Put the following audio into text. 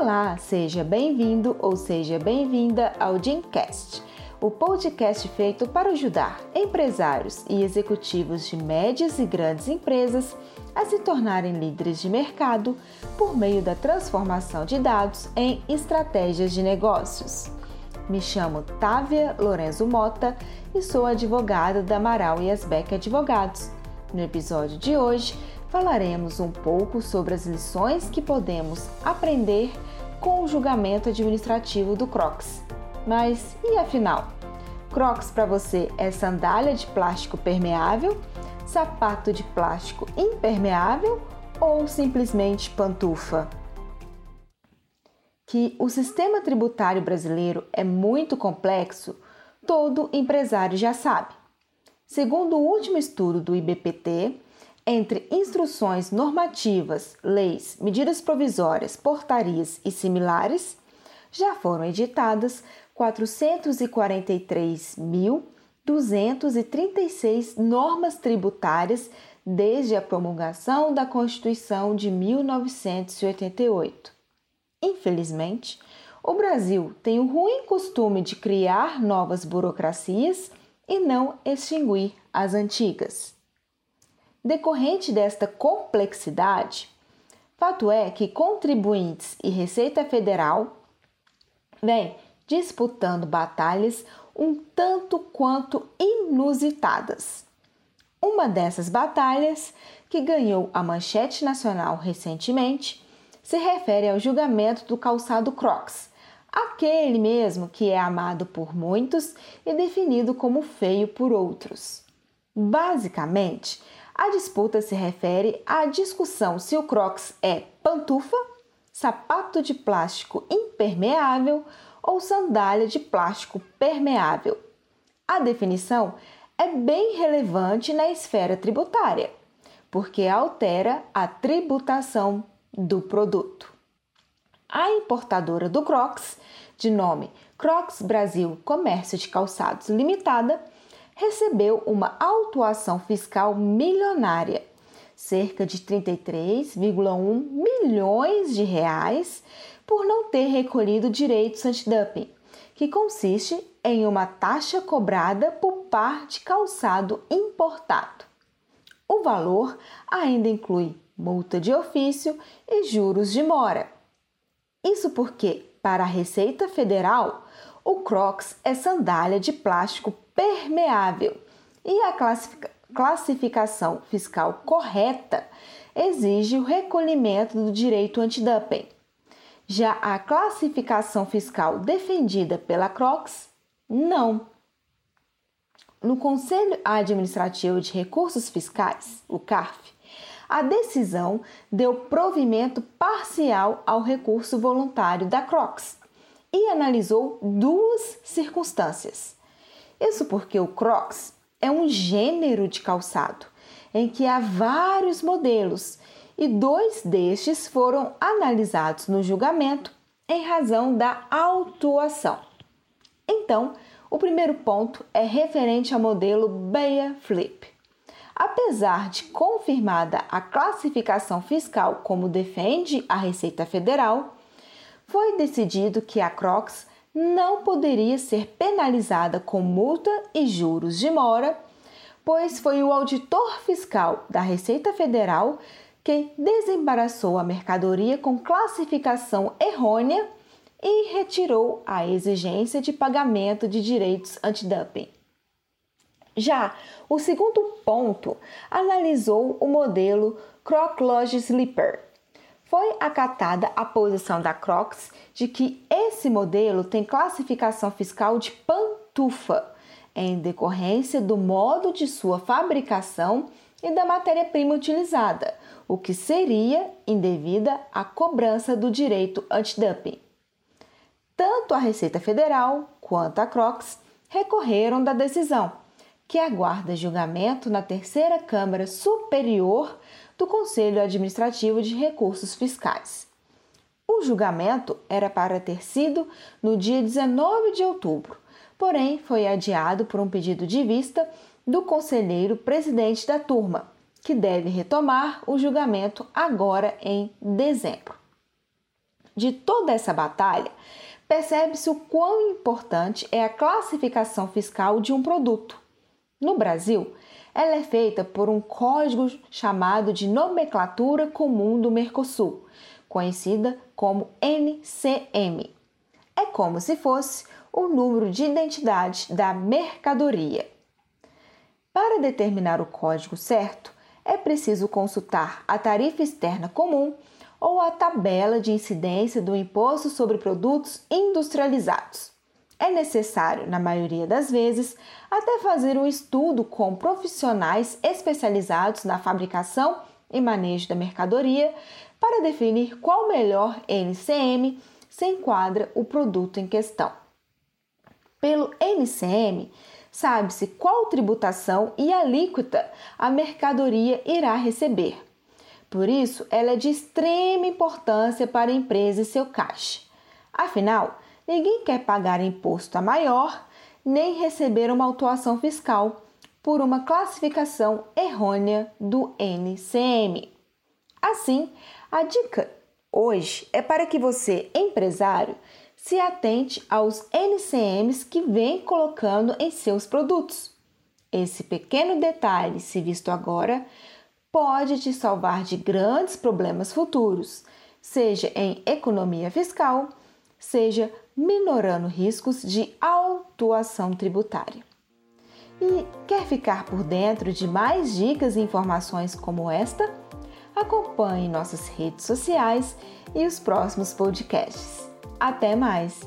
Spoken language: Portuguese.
Olá, seja bem-vindo ou seja bem-vinda ao Dreamcast, o podcast feito para ajudar empresários e executivos de médias e grandes empresas a se tornarem líderes de mercado por meio da transformação de dados em estratégias de negócios. Me chamo Távia Lorenzo Mota e sou advogada da Amaral e Asbeck Advogados. No episódio de hoje, falaremos um pouco sobre as lições que podemos aprender com o julgamento administrativo do Crocs. Mas e afinal? Crocs para você é sandália de plástico permeável, sapato de plástico impermeável ou simplesmente pantufa? Que o sistema tributário brasileiro é muito complexo, todo empresário já sabe. Segundo o último estudo do IBPT, entre instruções normativas, leis, medidas provisórias, portarias e similares, já foram editadas 443.236 normas tributárias desde a promulgação da Constituição de 1988. Infelizmente, o Brasil tem o ruim costume de criar novas burocracias e não extinguir as antigas. Decorrente desta complexidade, fato é que contribuintes e Receita Federal vêm disputando batalhas um tanto quanto inusitadas. Uma dessas batalhas, que ganhou a manchete nacional recentemente, se refere ao julgamento do calçado Crocs, aquele mesmo que é amado por muitos e definido como feio por outros. Basicamente, a disputa se refere à discussão se o Crocs é pantufa, sapato de plástico impermeável ou sandália de plástico permeável. A definição é bem relevante na esfera tributária, porque altera a tributação do produto. A importadora do Crocs, de nome Crocs Brasil Comércio de Calçados Limitada, recebeu uma autuação fiscal milionária, cerca de 33,1 milhões de reais, por não ter recolhido direitos antidumping, que consiste em uma taxa cobrada por par de calçado importado. O valor ainda inclui multa de ofício e juros de mora. Isso porque, para a Receita Federal, o Crocs é sandália de plástico permeável e a classificação fiscal correta exige o recolhimento do direito antidumping. Já a classificação fiscal defendida pela Crocs, não. No Conselho Administrativo de Recursos Fiscais, o CARF, a decisão deu provimento parcial ao recurso voluntário da Crocs e analisou duas circunstâncias. Isso porque o Crocs é um gênero de calçado em que há vários modelos e dois destes foram analisados no julgamento em razão da autuação. Então, o primeiro ponto é referente ao modelo Beia Flip. Apesar de confirmada a classificação fiscal como defende a Receita Federal, foi decidido que a Crocs não poderia ser penalizada com multa e juros de mora, pois foi o auditor fiscal da Receita Federal quem desembaraçou a mercadoria com classificação errônea e retirou a exigência de pagamento de direitos antidumping. Já o segundo ponto analisou o modelo Croc Lodge Slipper, foi acatada a posição da Crocs de que esse modelo tem classificação fiscal de pantufa, em decorrência do modo de sua fabricação e da matéria-prima utilizada, o que seria indevida a cobrança do direito antidumping. Tanto a Receita Federal quanto a Crocs recorreram da decisão, que aguarda julgamento na terceira Câmara Superior do Conselho Administrativo de Recursos Fiscais. O julgamento era para ter sido no dia 19 de outubro, porém foi adiado por um pedido de vista do conselheiro presidente da turma, que deve retomar o julgamento agora em dezembro. de toda essa batalha, percebe-se o quão importante é a classificação fiscal de um produto. No Brasil, ela é feita por um código chamado de Nomenclatura Comum do Mercosul, conhecida como NCM. É como se fosse o número de identidade da mercadoria. Para determinar o código certo, é preciso consultar a tarifa externa comum ou a tabela de incidência do imposto sobre produtos industrializados. É necessário, na maioria das vezes, até fazer um estudo com profissionais especializados na fabricação e manejo da mercadoria para definir qual melhor NCM se enquadra o produto em questão. Pelo NCM, sabe-se qual tributação e alíquota a mercadoria irá receber. Por isso, ela é de extrema importância para a empresa e seu caixa. Afinal, ninguém quer pagar imposto a maior nem receber uma autuação fiscal por uma classificação errônea do NCM. Assim, a dica hoje é para que você, empresário, se atente aos NCMs que vem colocando em seus produtos. Esse pequeno detalhe, se visto agora, pode te salvar de grandes problemas futuros, seja em economia fiscal, seja minorando riscos de autuação tributária. E quer ficar por dentro de mais dicas e informações como esta? Acompanhe nossas redes sociais e os próximos podcasts. Até mais!